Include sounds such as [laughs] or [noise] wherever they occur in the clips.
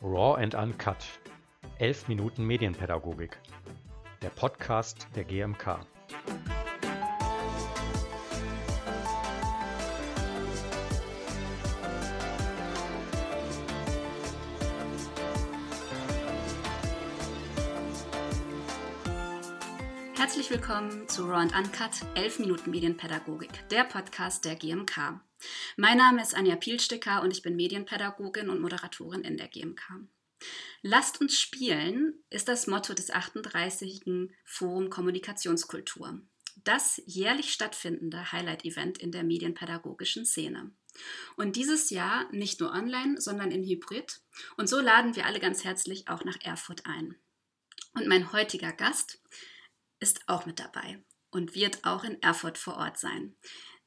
Raw and Uncut. 11 Minuten Medienpädagogik. Der Podcast der GMK. Herzlich willkommen zu Raw and Uncut 11 Minuten Medienpädagogik, der Podcast der GMK. Mein Name ist Anja Pielsticker und ich bin Medienpädagogin und Moderatorin in der GMK. Lasst uns spielen ist das Motto des 38. Forum Kommunikationskultur. Das jährlich stattfindende Highlight-Event in der medienpädagogischen Szene. Und dieses Jahr nicht nur online, sondern in Hybrid. Und so laden wir alle ganz herzlich auch nach Erfurt ein. Und mein heutiger Gast ist auch mit dabei und wird auch in Erfurt vor Ort sein.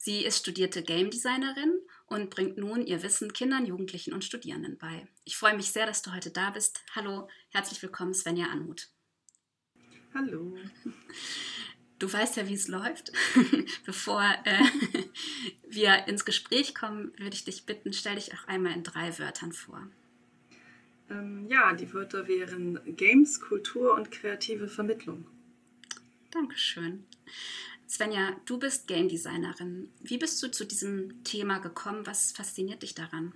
Sie ist studierte Game Designerin und bringt nun ihr Wissen Kindern, Jugendlichen und Studierenden bei. Ich freue mich sehr, dass du heute da bist. Hallo, herzlich willkommen, Svenja Anmut. Hallo. Du weißt ja, wie es läuft. [laughs] Bevor äh, [laughs] wir ins Gespräch kommen, würde ich dich bitten, stell dich auch einmal in drei Wörtern vor. Ähm, ja, die Wörter wären Games, Kultur und kreative Vermittlung. Dankeschön. Svenja, du bist Game Designerin. Wie bist du zu diesem Thema gekommen? Was fasziniert dich daran?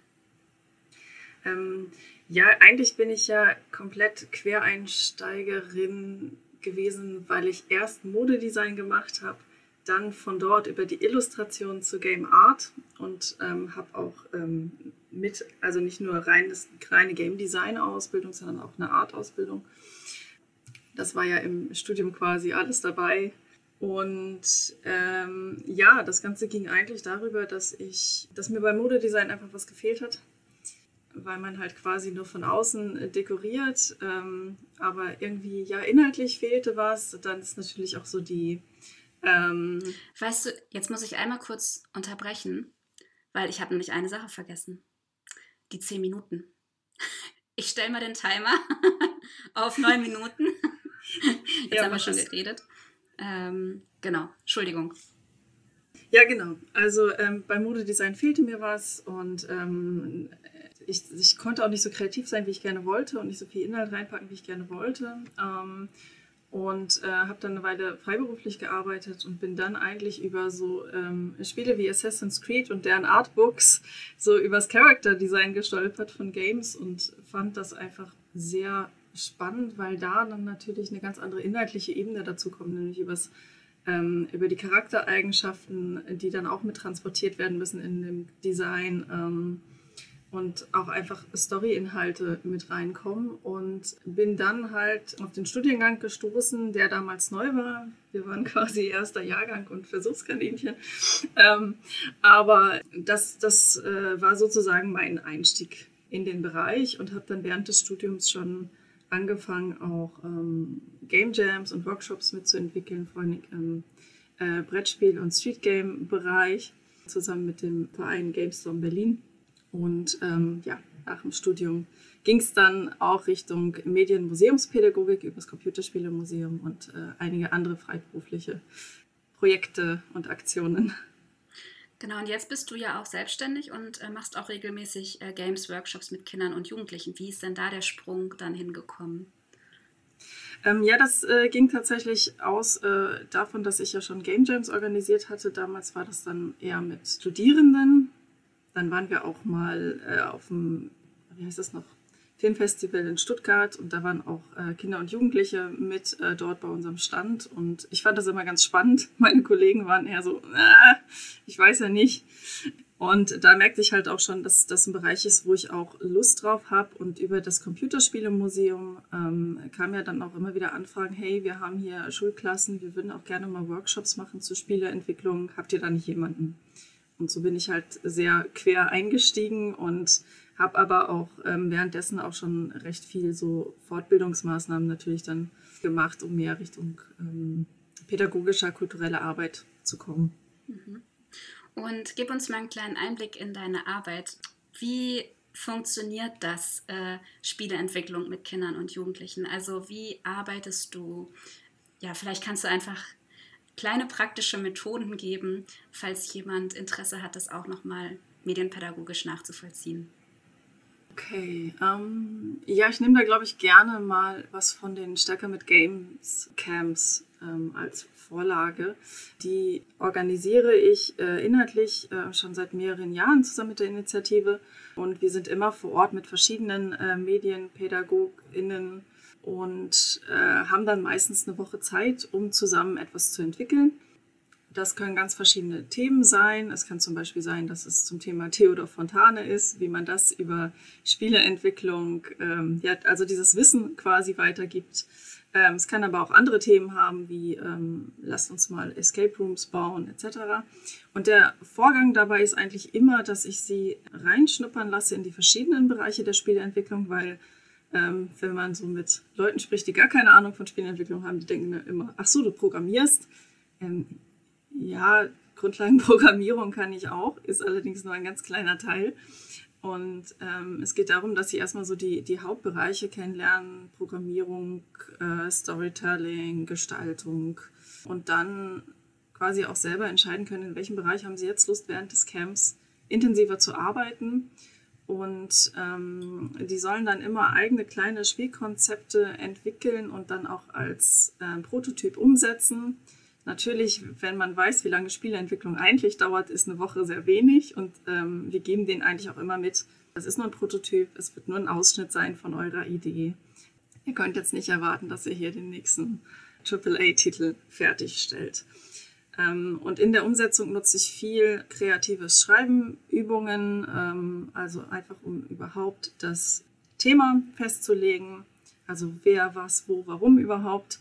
Ähm, ja, eigentlich bin ich ja komplett Quereinsteigerin gewesen, weil ich erst Modedesign gemacht habe, dann von dort über die Illustration zu Game Art und ähm, habe auch ähm, mit, also nicht nur reines, reine Game Design Ausbildung, sondern auch eine Art Ausbildung. Das war ja im Studium quasi alles dabei und ähm, ja, das Ganze ging eigentlich darüber, dass ich, dass mir beim Modedesign einfach was gefehlt hat, weil man halt quasi nur von außen dekoriert, ähm, aber irgendwie ja inhaltlich fehlte was. Dann ist natürlich auch so die. Ähm weißt du, jetzt muss ich einmal kurz unterbrechen, weil ich habe nämlich eine Sache vergessen: die zehn Minuten. [laughs] Ich stelle mal den Timer [laughs] auf neun Minuten. [laughs] Jetzt ja, haben wir schon geredet. Ähm, genau, Entschuldigung. Ja, genau. Also ähm, beim Modedesign fehlte mir was und ähm, ich, ich, konnte auch nicht so kreativ sein, wie ich gerne wollte und nicht so viel Inhalt reinpacken, wie ich gerne wollte. Ähm, und äh, habe dann eine Weile freiberuflich gearbeitet und bin dann eigentlich über so ähm, Spiele wie Assassin's Creed und deren Artbooks so übers Character Design gestolpert von Games und fand das einfach sehr spannend, weil da dann natürlich eine ganz andere inhaltliche Ebene dazu kommt, nämlich übers, ähm, über die Charaktereigenschaften, die dann auch mit transportiert werden müssen in dem Design ähm, und auch einfach Story-Inhalte mit reinkommen und bin dann halt auf den Studiengang gestoßen, der damals neu war. Wir waren [laughs] quasi erster Jahrgang und Versuchskaninchen. Ähm, aber das, das äh, war sozusagen mein Einstieg in den Bereich und habe dann während des Studiums schon angefangen, auch ähm, Game Jams und Workshops mitzuentwickeln, vor allem im äh, Brettspiel- und Street Game-Bereich, zusammen mit dem Verein GameStorm Berlin. Und ähm, ja, nach dem Studium ging es dann auch Richtung Medienmuseumspädagogik über das Computerspielemuseum und äh, einige andere freiberufliche Projekte und Aktionen. Genau, und jetzt bist du ja auch selbstständig und äh, machst auch regelmäßig äh, Games-Workshops mit Kindern und Jugendlichen. Wie ist denn da der Sprung dann hingekommen? Ähm, ja, das äh, ging tatsächlich aus äh, davon, dass ich ja schon Game Jams organisiert hatte. Damals war das dann eher mit Studierenden. Dann waren wir auch mal äh, auf dem, wie heißt das noch, Filmfestival in Stuttgart und da waren auch äh, Kinder und Jugendliche mit äh, dort bei unserem Stand und ich fand das immer ganz spannend. [laughs] Meine Kollegen waren eher so, äh, ich weiß ja nicht. Und da merkte ich halt auch schon, dass das ein Bereich ist, wo ich auch Lust drauf habe. Und über das Computerspielemuseum ähm, kam ja dann auch immer wieder Anfragen, hey, wir haben hier Schulklassen, wir würden auch gerne mal Workshops machen zur Spieleentwicklung. Habt ihr da nicht jemanden? Und so bin ich halt sehr quer eingestiegen und habe aber auch ähm, währenddessen auch schon recht viel so Fortbildungsmaßnahmen natürlich dann gemacht, um mehr Richtung ähm, pädagogischer, kultureller Arbeit zu kommen. Mhm. Und gib uns mal einen kleinen Einblick in deine Arbeit. Wie funktioniert das, äh, Spieleentwicklung mit Kindern und Jugendlichen? Also wie arbeitest du? Ja, vielleicht kannst du einfach kleine praktische Methoden geben, falls jemand Interesse hat, das auch nochmal medienpädagogisch nachzuvollziehen. Okay, ähm, ja, ich nehme da, glaube ich, gerne mal was von den Stärker mit Games Camps ähm, als Vorlage. Die organisiere ich äh, inhaltlich äh, schon seit mehreren Jahren zusammen mit der Initiative und wir sind immer vor Ort mit verschiedenen äh, MedienpädagogInnen und äh, haben dann meistens eine Woche Zeit, um zusammen etwas zu entwickeln. Das können ganz verschiedene Themen sein. Es kann zum Beispiel sein, dass es zum Thema Theodor Fontane ist, wie man das über Spieleentwicklung, ähm, ja, also dieses Wissen quasi weitergibt. Ähm, es kann aber auch andere Themen haben, wie ähm, lasst uns mal Escape Rooms bauen etc. Und der Vorgang dabei ist eigentlich immer, dass ich sie reinschnuppern lasse in die verschiedenen Bereiche der Spieleentwicklung, weil ähm, wenn man so mit Leuten spricht, die gar keine Ahnung von Spieleentwicklung haben, die denken immer, ach so, du programmierst. Ja, Grundlagenprogrammierung kann ich auch, ist allerdings nur ein ganz kleiner Teil. Und ähm, es geht darum, dass sie erstmal so die, die Hauptbereiche kennenlernen, Programmierung, äh, Storytelling, Gestaltung und dann quasi auch selber entscheiden können, in welchem Bereich haben sie jetzt Lust, während des Camps intensiver zu arbeiten. Und ähm, die sollen dann immer eigene kleine Spielkonzepte entwickeln und dann auch als äh, Prototyp umsetzen. Natürlich, wenn man weiß, wie lange Spieleentwicklung eigentlich dauert, ist eine Woche sehr wenig und ähm, wir geben denen eigentlich auch immer mit. Das ist nur ein Prototyp, es wird nur ein Ausschnitt sein von eurer Idee. Ihr könnt jetzt nicht erwarten, dass ihr hier den nächsten AAA-Titel fertigstellt. Ähm, und in der Umsetzung nutze ich viel kreatives Schreiben, Übungen, ähm, also einfach um überhaupt das Thema festzulegen, also wer, was, wo, warum überhaupt.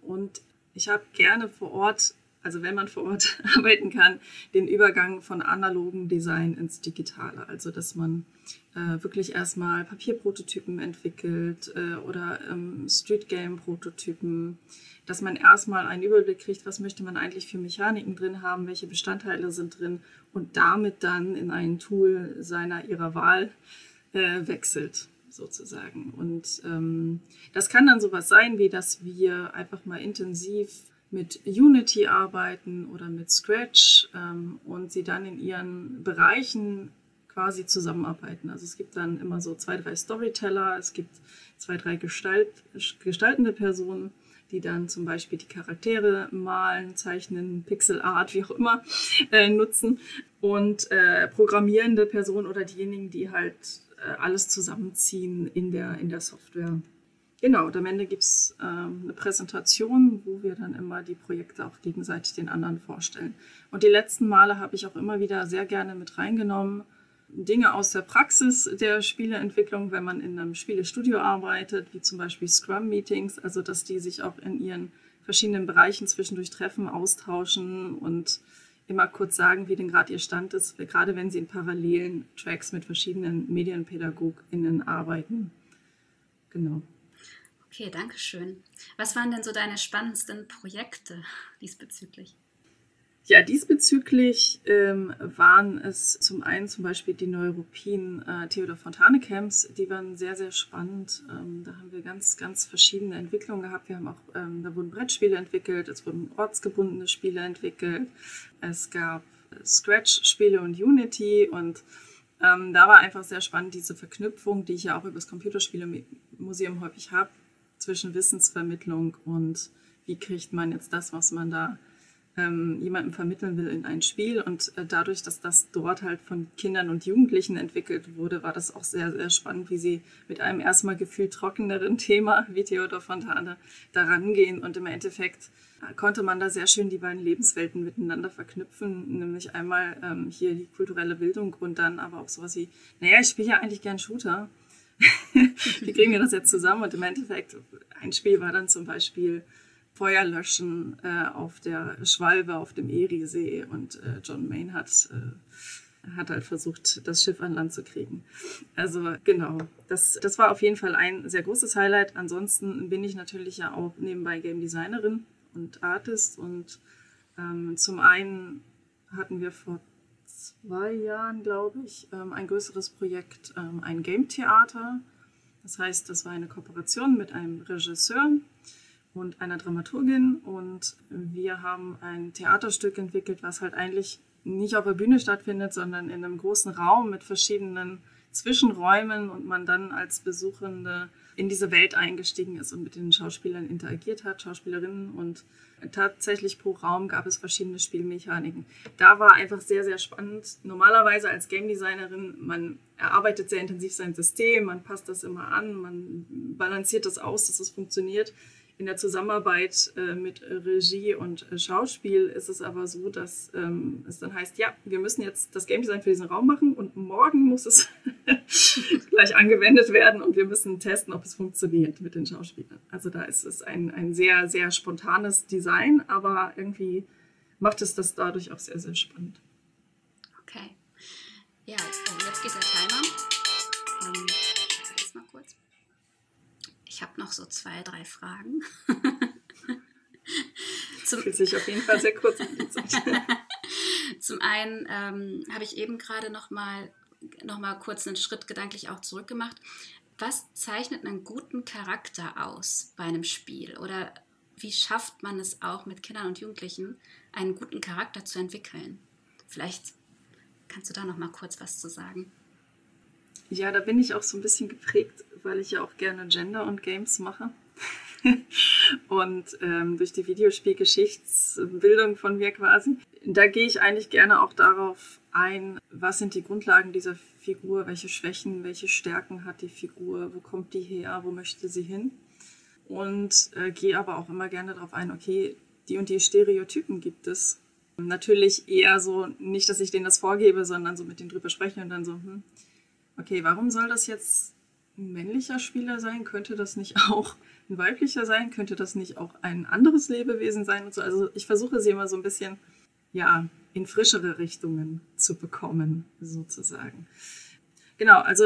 Und ich habe gerne vor Ort, also wenn man vor Ort [laughs] arbeiten kann, den Übergang von analogen Design ins Digitale. Also dass man äh, wirklich erstmal Papierprototypen entwickelt äh, oder ähm, Street Game Prototypen, dass man erstmal einen Überblick kriegt, was möchte man eigentlich für Mechaniken drin haben, welche Bestandteile sind drin und damit dann in ein Tool seiner ihrer Wahl äh, wechselt sozusagen. Und ähm, das kann dann sowas sein, wie dass wir einfach mal intensiv mit Unity arbeiten oder mit Scratch ähm, und sie dann in ihren Bereichen quasi zusammenarbeiten. Also es gibt dann immer so zwei, drei Storyteller, es gibt zwei, drei Gestalt, gestaltende Personen, die dann zum Beispiel die Charaktere malen, zeichnen, Pixel Art, wie auch immer, äh, nutzen. Und äh, programmierende Personen oder diejenigen, die halt alles zusammenziehen in der, in der Software. Genau, und am Ende gibt es ähm, eine Präsentation, wo wir dann immer die Projekte auch gegenseitig den anderen vorstellen. Und die letzten Male habe ich auch immer wieder sehr gerne mit reingenommen, Dinge aus der Praxis der Spieleentwicklung, wenn man in einem Spielestudio arbeitet, wie zum Beispiel Scrum-Meetings, also dass die sich auch in ihren verschiedenen Bereichen zwischendurch treffen, austauschen und immer kurz sagen, wie denn gerade Ihr Stand ist, gerade wenn Sie in parallelen Tracks mit verschiedenen MedienpädagogInnen arbeiten. Genau. Okay, danke schön. Was waren denn so deine spannendsten Projekte diesbezüglich? Ja, diesbezüglich ähm, waren es zum einen zum Beispiel die Neuropin äh, Theodor Fontane Camps, die waren sehr, sehr spannend. Ähm, da haben wir ganz, ganz verschiedene Entwicklungen gehabt. Wir haben auch, ähm, da wurden Brettspiele entwickelt, es wurden ortsgebundene Spiele entwickelt, es gab Scratch-Spiele und Unity und ähm, da war einfach sehr spannend diese Verknüpfung, die ich ja auch über das Computerspielemuseum häufig habe, zwischen Wissensvermittlung und wie kriegt man jetzt das, was man da ähm, jemandem vermitteln will in ein Spiel. Und äh, dadurch, dass das dort halt von Kindern und Jugendlichen entwickelt wurde, war das auch sehr, sehr spannend, wie sie mit einem erstmal gefühlt trockeneren [laughs] Thema wie Theodor Fontane daran gehen. Und im Endeffekt äh, konnte man da sehr schön die beiden Lebenswelten miteinander verknüpfen, nämlich einmal ähm, hier die kulturelle Bildung und dann aber auch sowas wie, naja, ich spiele ja eigentlich gern Shooter. [laughs] wie kriegen wir das jetzt zusammen? Und im Endeffekt, ein Spiel war dann zum Beispiel Feuer löschen äh, auf der Schwalbe auf dem Eriesee und äh, John Main hat, äh, hat halt versucht, das Schiff an Land zu kriegen. Also genau, das, das war auf jeden Fall ein sehr großes Highlight. Ansonsten bin ich natürlich ja auch nebenbei Game Designerin und Artist und ähm, zum einen hatten wir vor zwei Jahren, glaube ich, ähm, ein größeres Projekt, ähm, ein Game Theater. Das heißt, das war eine Kooperation mit einem Regisseur und einer Dramaturgin und wir haben ein Theaterstück entwickelt, was halt eigentlich nicht auf der Bühne stattfindet, sondern in einem großen Raum mit verschiedenen Zwischenräumen und man dann als Besuchende in diese Welt eingestiegen ist und mit den Schauspielern interagiert hat, Schauspielerinnen und tatsächlich pro Raum gab es verschiedene Spielmechaniken. Da war einfach sehr, sehr spannend. Normalerweise als Game Designerin, man erarbeitet sehr intensiv sein System, man passt das immer an, man balanciert das aus, dass es funktioniert. In der Zusammenarbeit äh, mit Regie und äh, Schauspiel ist es aber so, dass ähm, es dann heißt, ja, wir müssen jetzt das Game Design für diesen Raum machen und morgen muss es [laughs] gleich angewendet werden und wir müssen testen, ob es funktioniert mit den Schauspielern. Also da ist es ein, ein sehr, sehr spontanes Design, aber irgendwie macht es das dadurch auch sehr, sehr spannend. Okay. Ja, jetzt geht der Timer. Ähm. Ich habe noch so zwei, drei Fragen. [laughs] Zum Fühlt sich auf jeden Fall sehr kurz an die [laughs] Zeit. Zum einen ähm, habe ich eben gerade noch mal, noch mal kurz einen Schritt gedanklich auch zurückgemacht. Was zeichnet einen guten Charakter aus bei einem Spiel? Oder wie schafft man es auch mit Kindern und Jugendlichen, einen guten Charakter zu entwickeln? Vielleicht kannst du da noch mal kurz was zu sagen. Ja, da bin ich auch so ein bisschen geprägt, weil ich ja auch gerne Gender und Games mache. [laughs] und ähm, durch die Videospielgeschichtsbildung von mir quasi, da gehe ich eigentlich gerne auch darauf ein, was sind die Grundlagen dieser Figur, welche Schwächen, welche Stärken hat die Figur, wo kommt die her, wo möchte sie hin. Und äh, gehe aber auch immer gerne darauf ein, okay, die und die Stereotypen gibt es. Natürlich eher so, nicht, dass ich denen das vorgebe, sondern so mit denen drüber sprechen und dann so, hm, okay, warum soll das jetzt ein männlicher Spieler sein? Könnte das nicht [laughs] auch ein weiblicher sein? Könnte das nicht auch ein anderes Lebewesen sein und so? Also ich versuche sie immer so ein bisschen, ja, in frischere Richtungen zu bekommen, sozusagen. Genau, also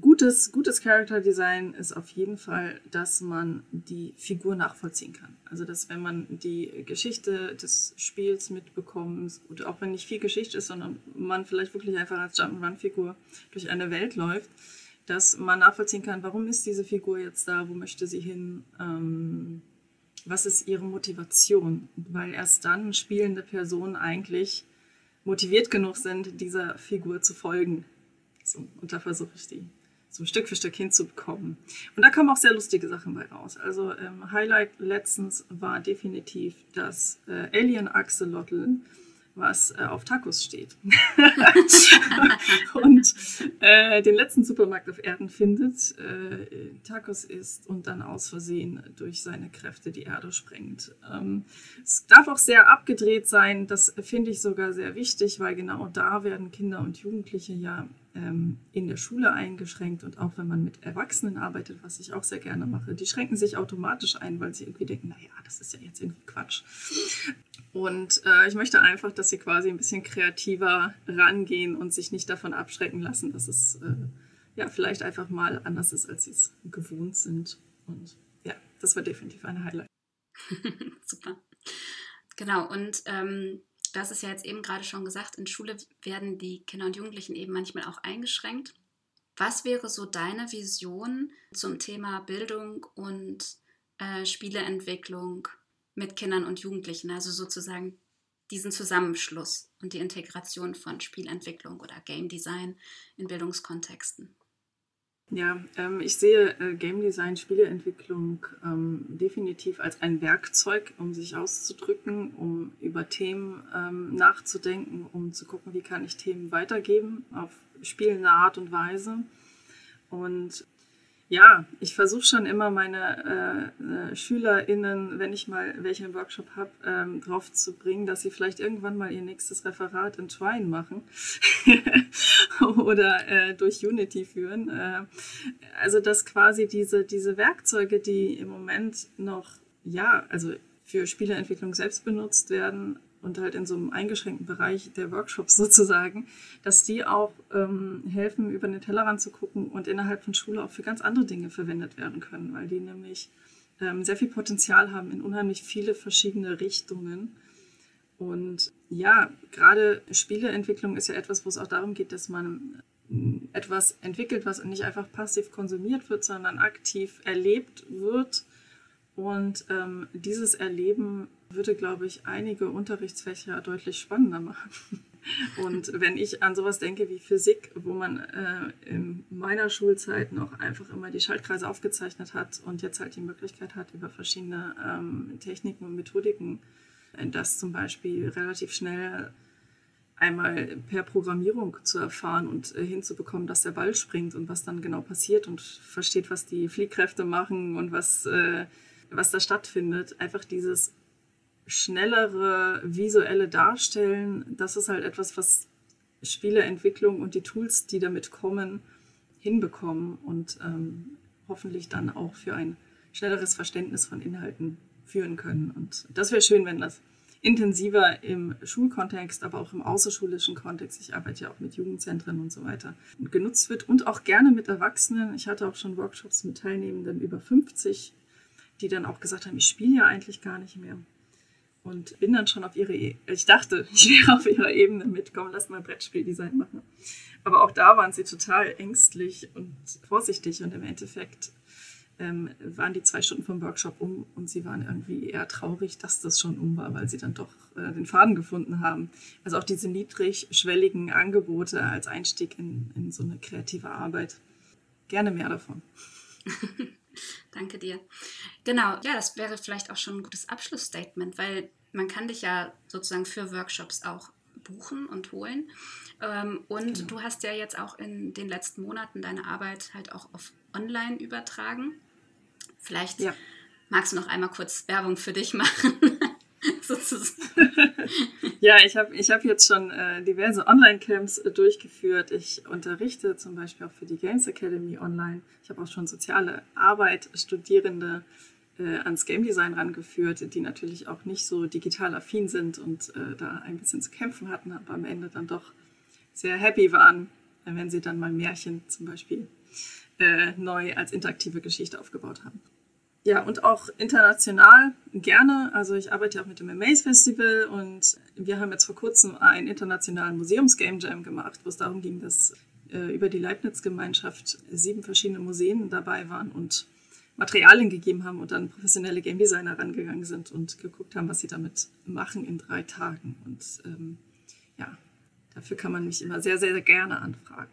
gutes, gutes Character Design ist auf jeden Fall, dass man die Figur nachvollziehen kann. Also dass wenn man die Geschichte des Spiels mitbekommt, oder auch wenn nicht viel Geschichte ist, sondern man vielleicht wirklich einfach als Jump'n'Run-Figur durch eine Welt läuft, dass man nachvollziehen kann, warum ist diese Figur jetzt da, wo möchte sie hin, ähm, was ist ihre Motivation, weil erst dann spielende Personen eigentlich motiviert genug sind, dieser Figur zu folgen so, und da versuche ich die so Stück für Stück hinzubekommen. Und da kommen auch sehr lustige Sachen bei raus. Also ähm, Highlight letztens war definitiv das äh, Alien Axolotl was äh, auf Tacos steht. [laughs] und äh, den letzten Supermarkt auf Erden findet, äh, Tacos isst und dann aus Versehen durch seine Kräfte die Erde sprengt. Ähm, es darf auch sehr abgedreht sein, das finde ich sogar sehr wichtig, weil genau da werden Kinder und Jugendliche ja ähm, in der Schule eingeschränkt und auch wenn man mit Erwachsenen arbeitet, was ich auch sehr gerne mache, die schränken sich automatisch ein, weil sie irgendwie denken, naja, das ist ja jetzt irgendwie Quatsch. Und äh, ich möchte einfach, dass sie quasi ein bisschen kreativer rangehen und sich nicht davon abschrecken lassen, dass es äh, ja vielleicht einfach mal anders ist, als sie es gewohnt sind. Und ja, das war definitiv ein Highlight. [laughs] Super. Genau, und ähm, das ist ja jetzt eben gerade schon gesagt, in Schule werden die Kinder und Jugendlichen eben manchmal auch eingeschränkt. Was wäre so deine Vision zum Thema Bildung und äh, Spieleentwicklung mit Kindern und Jugendlichen? Also sozusagen diesen Zusammenschluss und die Integration von Spielentwicklung oder Game Design in Bildungskontexten. Ja, ähm, ich sehe äh, Game Design, Spieleentwicklung ähm, definitiv als ein Werkzeug, um sich auszudrücken, um über Themen ähm, nachzudenken, um zu gucken, wie kann ich Themen weitergeben auf spielende Art und Weise. Und ja, ich versuche schon immer meine äh, äh, SchülerInnen, wenn ich mal welche im Workshop habe, ähm, drauf zu bringen, dass sie vielleicht irgendwann mal ihr nächstes Referat in Twine machen [laughs] oder äh, durch Unity führen. Äh, also dass quasi diese, diese Werkzeuge, die im Moment noch, ja, also für Spieleentwicklung selbst benutzt werden, und halt in so einem eingeschränkten Bereich der Workshops [laughs] sozusagen, dass die auch ähm, helfen, über den Tellerrand zu gucken und innerhalb von Schule auch für ganz andere Dinge verwendet werden können, weil die nämlich ähm, sehr viel Potenzial haben in unheimlich viele verschiedene Richtungen. Und ja, gerade Spieleentwicklung ist ja etwas, wo es auch darum geht, dass man äh, etwas entwickelt, was nicht einfach passiv konsumiert wird, sondern aktiv erlebt wird Und ähm, dieses Erleben würde, glaube ich, einige Unterrichtsfächer deutlich spannender machen. [laughs] Und wenn ich an sowas denke wie Physik, wo man äh, in meiner Schulzeit noch einfach immer die Schaltkreise aufgezeichnet hat und jetzt halt die Möglichkeit hat, über verschiedene ähm, Techniken und Methodiken äh, das zum Beispiel relativ schnell einmal per Programmierung zu erfahren und äh, hinzubekommen, dass der Ball springt und was dann genau passiert und versteht, was die Fliehkräfte machen und was, äh, was da stattfindet. Einfach dieses schnellere visuelle Darstellen, das ist halt etwas, was Spieleentwicklung und die Tools, die damit kommen, hinbekommen und ähm, hoffentlich dann auch für ein schnelleres Verständnis von Inhalten führen können. Und das wäre schön, wenn das intensiver im Schulkontext, aber auch im außerschulischen Kontext, ich arbeite ja auch mit Jugendzentren und so weiter, genutzt wird und auch gerne mit Erwachsenen. Ich hatte auch schon Workshops mit Teilnehmenden über 50, die dann auch gesagt haben, ich spiele ja eigentlich gar nicht mehr und bin dann schon auf ihre, e ich dachte, [laughs] ich wäre auf ihrer Ebene mitkommen, lass mal Brettspieldesign machen. Aber auch da waren sie total ängstlich und vorsichtig und im Endeffekt ähm, waren die zwei Stunden vom Workshop um und sie waren irgendwie eher traurig, dass das schon um war, weil sie dann doch äh, den Faden gefunden haben. Also auch diese niedrigschwelligen Angebote als Einstieg in, in so eine kreative Arbeit. Gerne mehr davon. [laughs] Danke dir. Genau, ja, das wäre vielleicht auch schon ein gutes Abschlussstatement, weil man kann dich ja sozusagen für Workshops auch buchen und holen. Ähm, und genau. du hast ja jetzt auch in den letzten Monaten deine Arbeit halt auch auf Online übertragen. Vielleicht ja. magst du noch einmal kurz Werbung für dich [laughs] machen. ja, ich habe ich hab jetzt schon äh, diverse Online-Camps äh, durchgeführt. Ich unterrichte zum Beispiel auch für die Games Academy online. Ich habe auch schon soziale Arbeit Studierende äh, ans Game Design rangeführt, die natürlich auch nicht so digital affin sind und äh, da ein bisschen zu kämpfen hatten, aber am Ende dann doch sehr happy waren, wenn sie dann mal Märchen zum Beispiel äh, neu als interaktive Geschichte aufgebaut haben. Ja, und auch international gerne. Also ich arbeite auch mit dem Amaze Festival und wir haben jetzt vor kurzem einen internationalen Museums-Game Jam gemacht, wo es darum ging, dass äh, über die Leibniz-Gemeinschaft sieben verschiedene Museen dabei waren und Materialien gegeben haben und dann professionelle Game Designer rangegangen sind und geguckt haben, was sie damit machen in drei Tagen. Und ähm, ja, dafür kann man mich immer sehr, sehr, sehr gerne anfragen.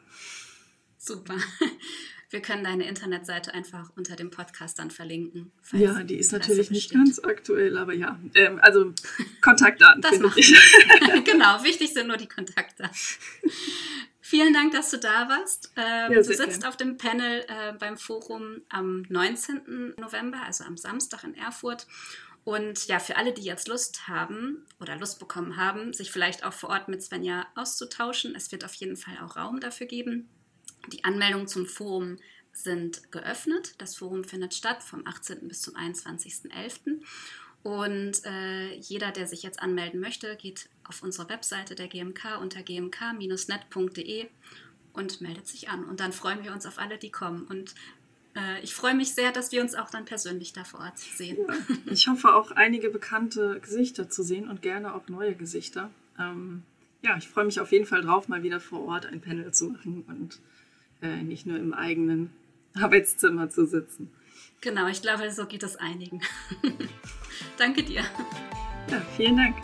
Super. [laughs] Wir können deine Internetseite einfach unter dem Podcast dann verlinken. Ja, die ist natürlich nicht ganz aktuell, aber ja. Ähm, also Kontaktdaten finde ich. [laughs] genau, wichtig sind nur die Kontaktdaten. [laughs] Vielen Dank, dass du da warst. Ähm, ja, du sitzt gern. auf dem Panel äh, beim Forum am 19. November, also am Samstag in Erfurt. Und ja, für alle, die jetzt Lust haben oder Lust bekommen haben, sich vielleicht auch vor Ort mit Svenja auszutauschen, es wird auf jeden Fall auch Raum dafür geben. Die Anmeldungen zum Forum sind geöffnet. Das Forum findet statt vom 18. bis zum 21.11. Und äh, jeder, der sich jetzt anmelden möchte, geht auf unsere Webseite der GMK unter gmk-net.de und meldet sich an. Und dann freuen wir uns auf alle, die kommen. Und äh, ich freue mich sehr, dass wir uns auch dann persönlich da vor Ort sehen. Ja, ich hoffe auch einige bekannte Gesichter zu sehen und gerne auch neue Gesichter. Ähm, ja, ich freue mich auf jeden Fall drauf, mal wieder vor Ort ein Panel zu machen und äh, nicht nur im eigenen Arbeitszimmer zu sitzen. Genau, ich glaube, so geht es einigen. [laughs] Danke dir. Ja, vielen Dank.